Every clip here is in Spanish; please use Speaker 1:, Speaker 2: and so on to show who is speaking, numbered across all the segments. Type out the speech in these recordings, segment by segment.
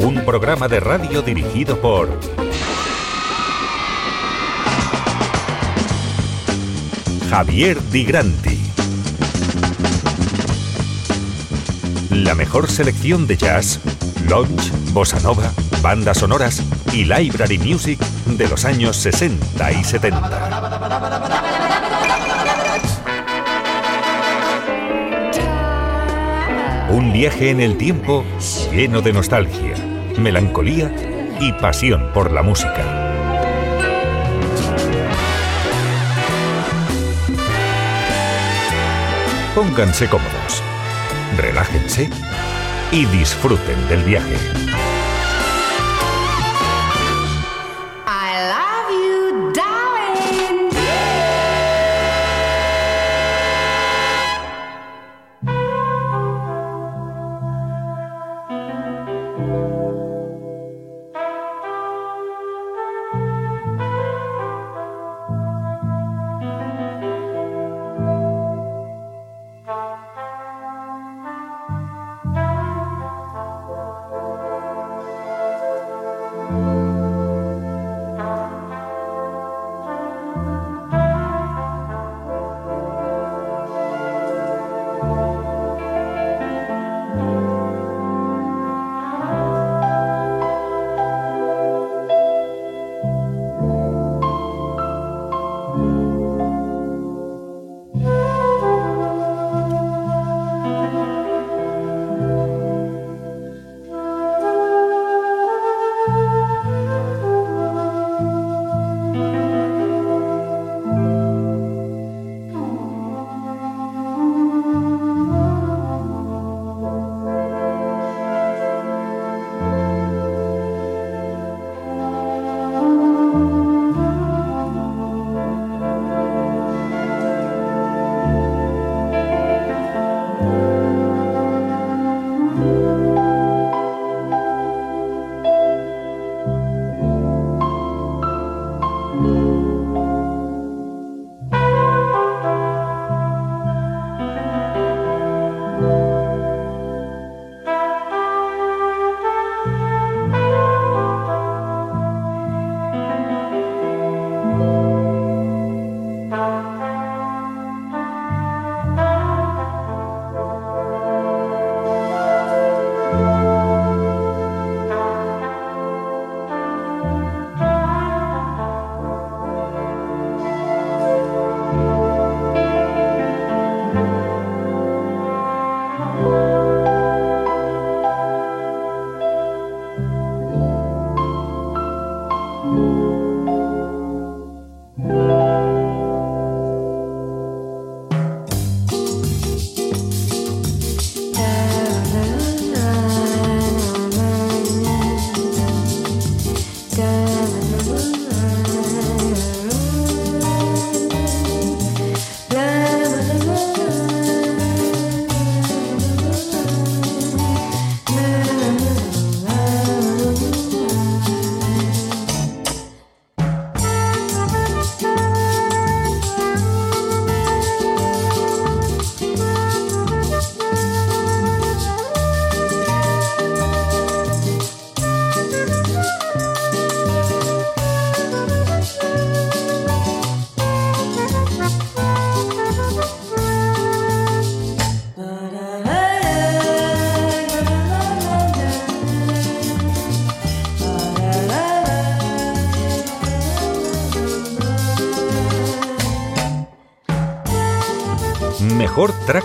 Speaker 1: Un programa de radio dirigido por Javier Di Granti. La mejor selección de jazz, lounge, bossa nova, bandas sonoras y library music de los años 60 y 70. Un viaje en el tiempo lleno de nostalgia, melancolía y pasión por la música. Pónganse cómodos, relájense y disfruten del viaje.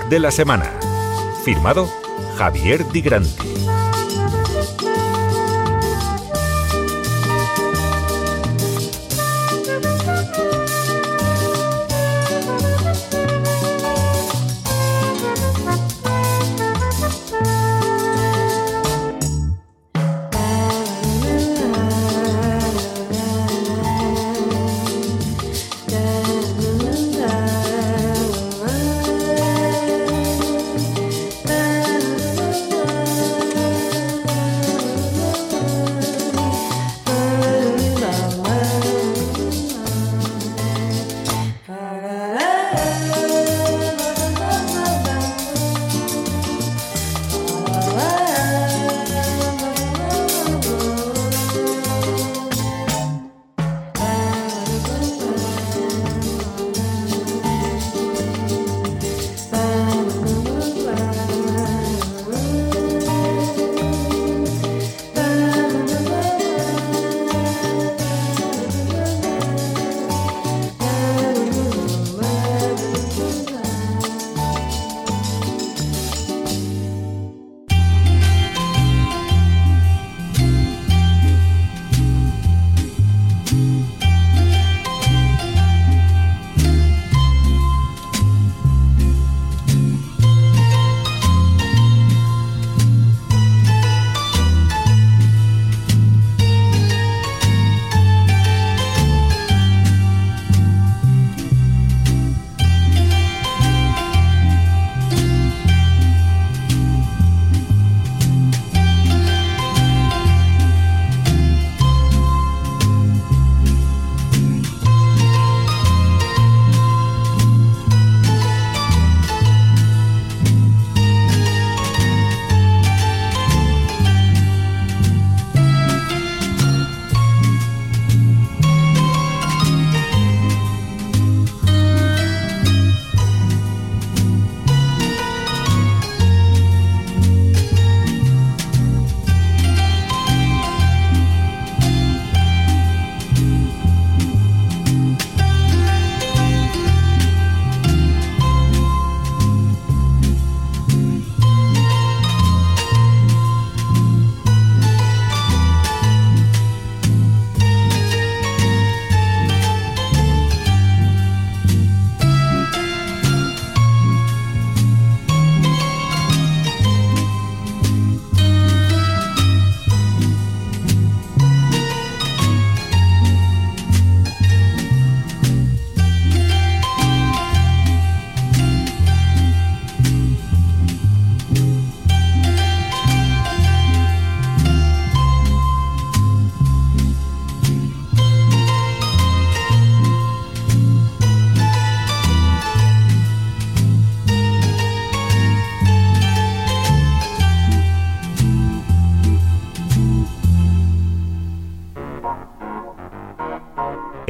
Speaker 1: De la semana. Firmado Javier Di.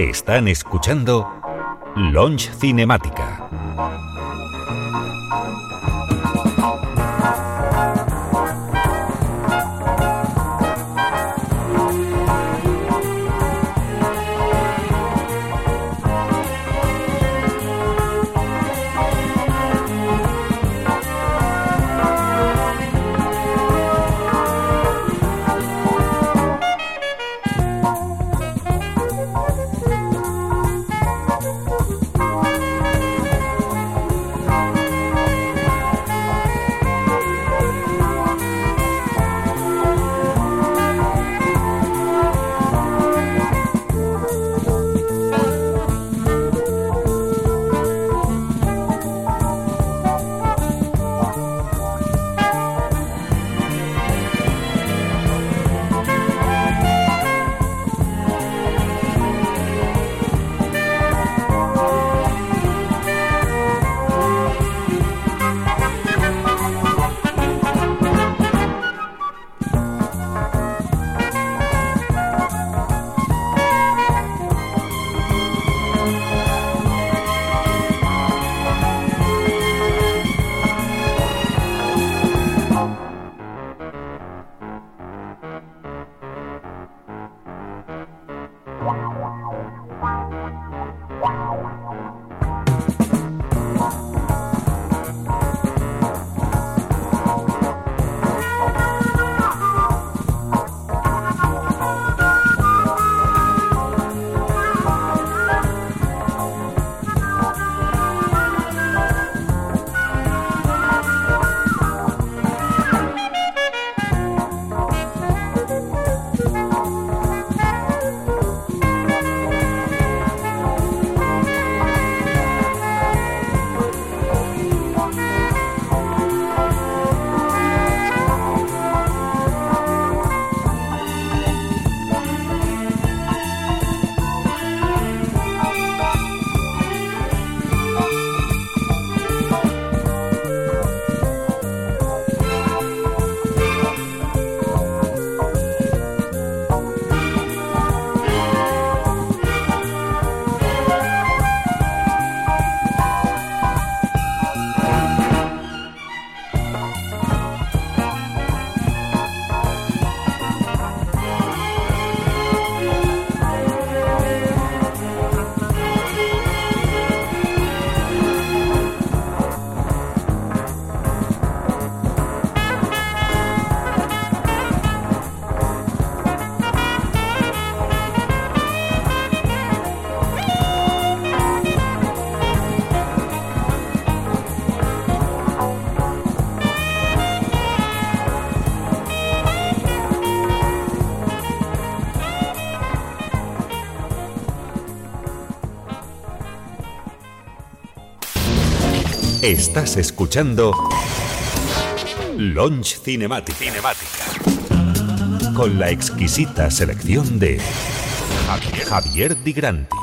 Speaker 2: Están escuchando Launch Cinemática. Estás escuchando Launch Cinematic. Cinemática. Con la exquisita selección de Javier, Javier Di Granti.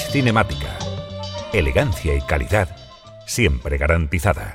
Speaker 2: Cinemática. Elegancia y calidad siempre garantizada.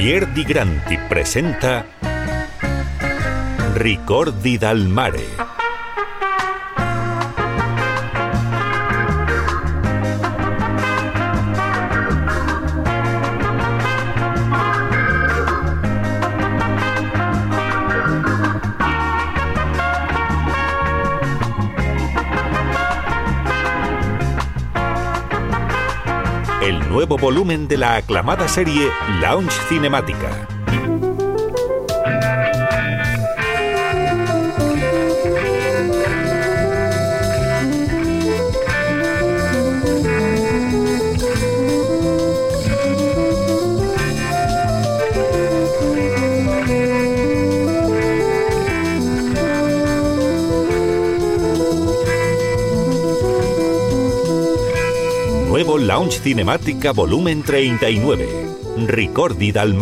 Speaker 2: Javier Di Granti presenta Ricordi dal mare. Volumen de la aclamada serie Lounge Cinemática. Lounge Cinemática Volumen 39. Ricordi dal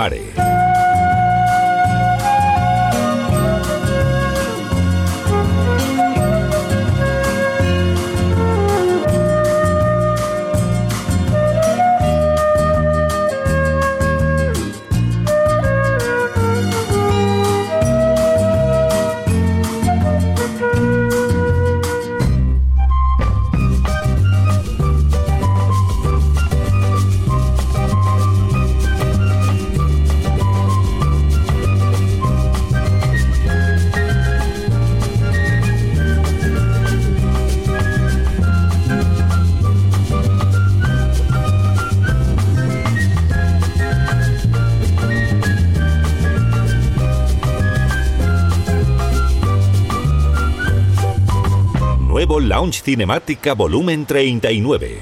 Speaker 2: Lounge Cinemática Volumen 39.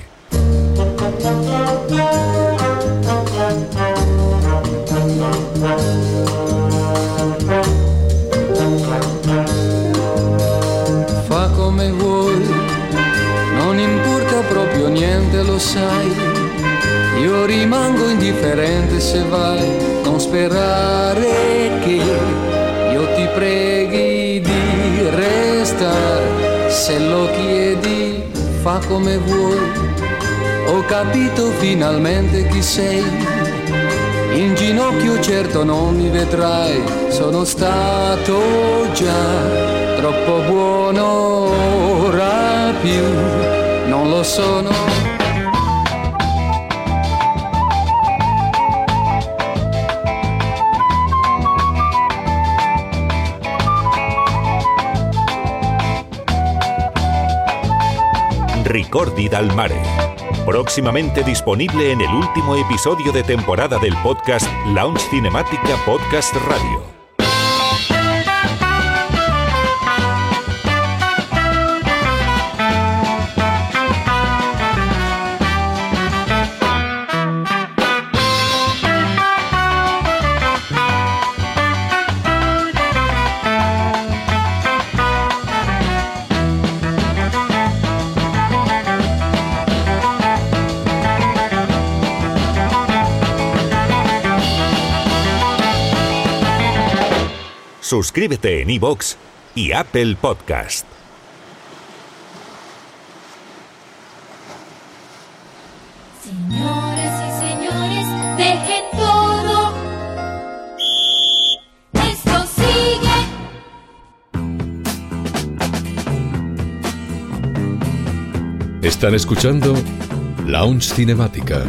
Speaker 3: Fa come vuoi, non importa proprio niente, lo sai. Io rimango indifferente se vai, non sperare come vuoi, ho capito finalmente chi sei. In ginocchio certo non mi vedrai, sono stato già troppo buono, ora più non lo sono.
Speaker 2: Ricordi dal Mare. Próximamente disponible en el último episodio de temporada del podcast Launch Cinemática Podcast Radio. Suscríbete en iVoox y Apple Podcast.
Speaker 4: Señores y señores, dejen todo. Esto sigue.
Speaker 5: Están escuchando Lounge Cinemática.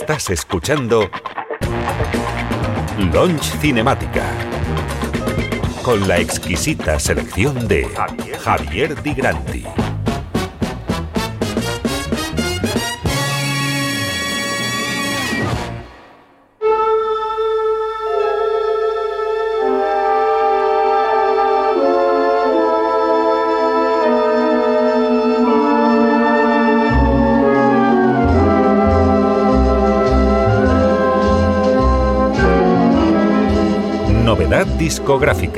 Speaker 2: Estás escuchando Launch Cinemática con la exquisita selección de Javier Di Granti. Discográfica.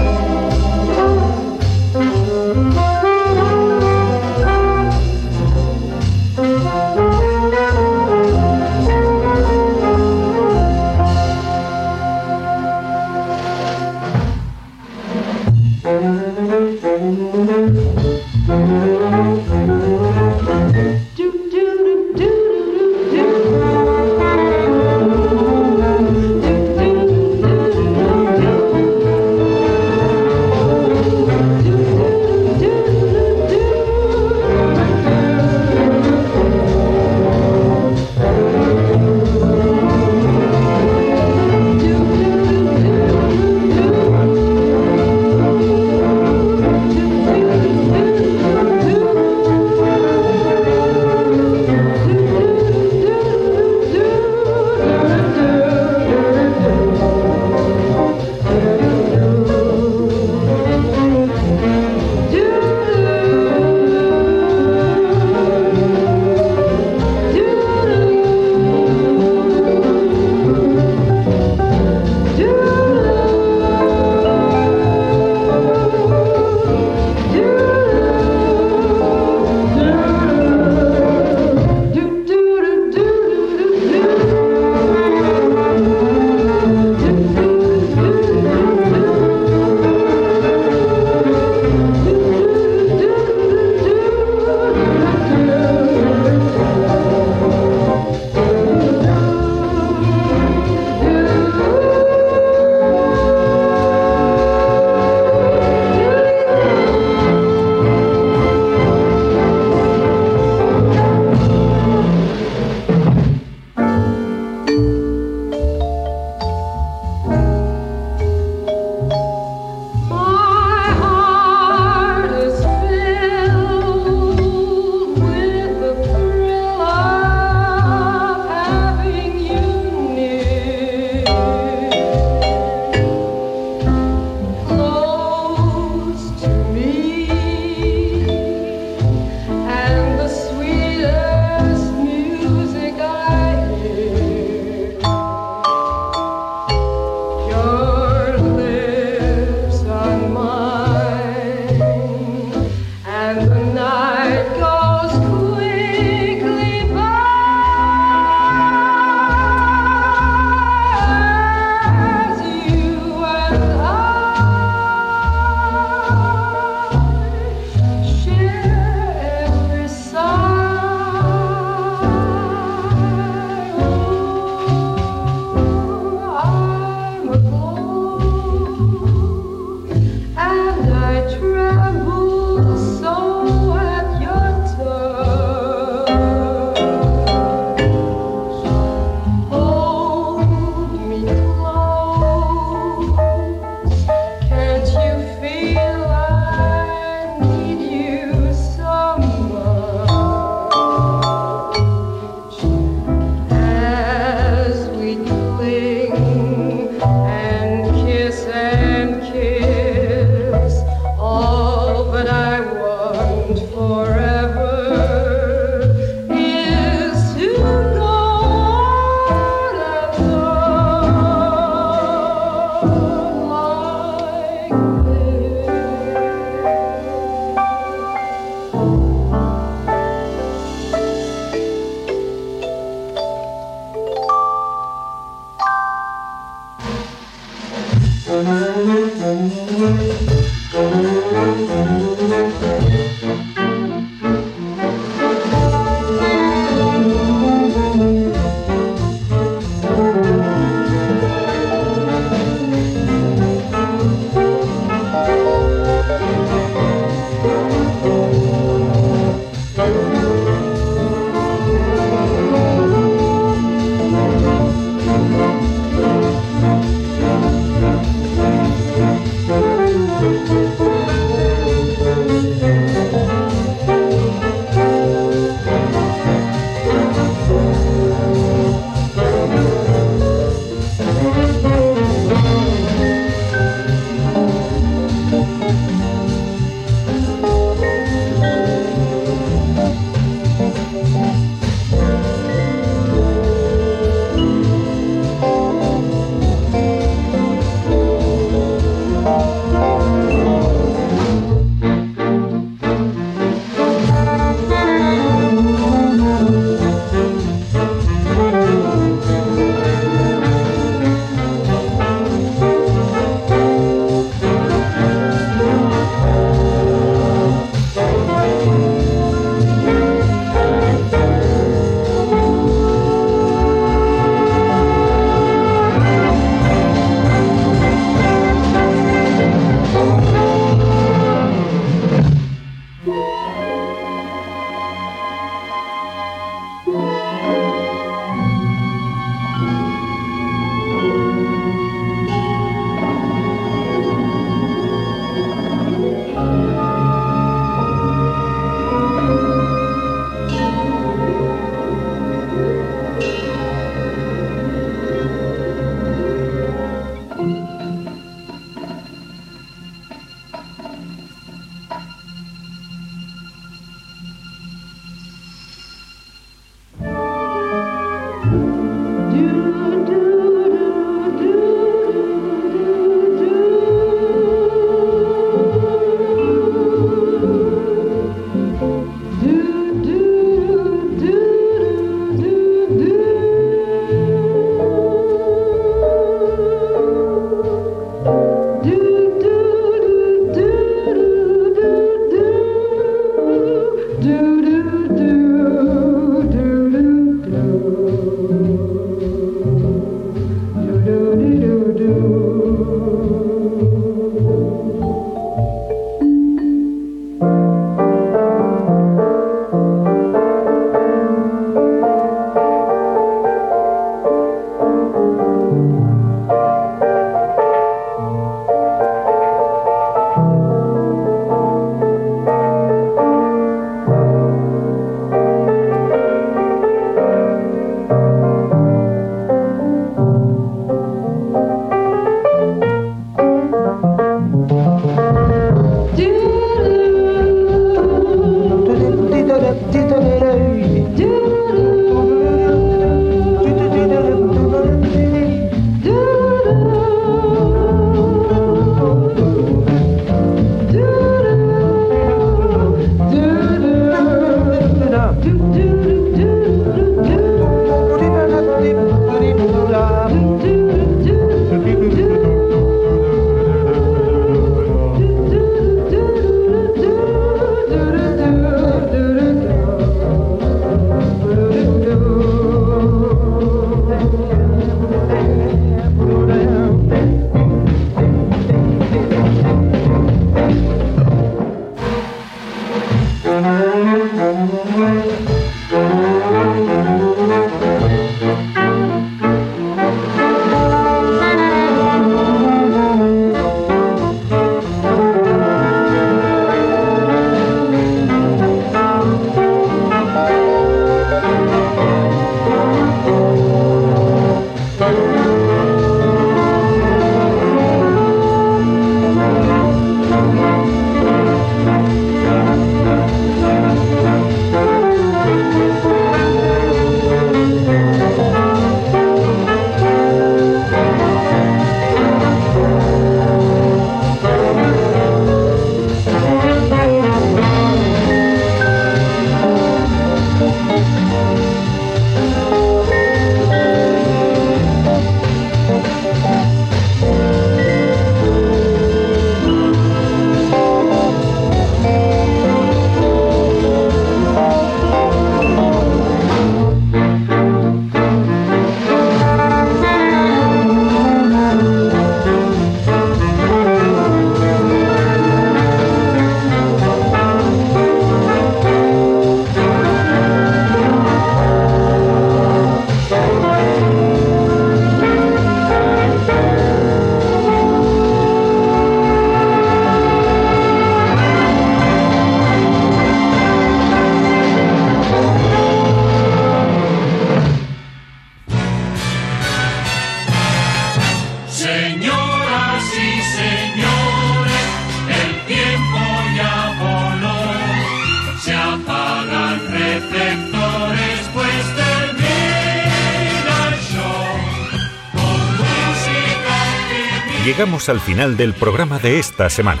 Speaker 2: Llegamos al final del programa de esta semana.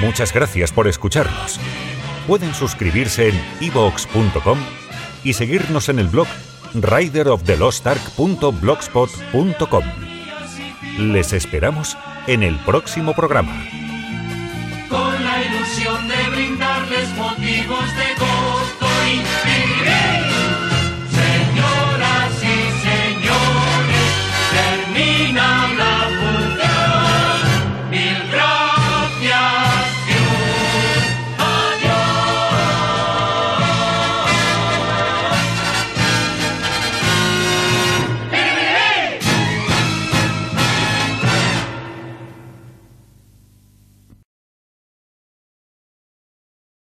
Speaker 2: Muchas gracias por escucharnos. Pueden suscribirse en ivox.com y seguirnos en el blog riderofthelostark.blogspot.com. Les esperamos en el próximo programa. Con la ilusión de brindarles motivos de gozo y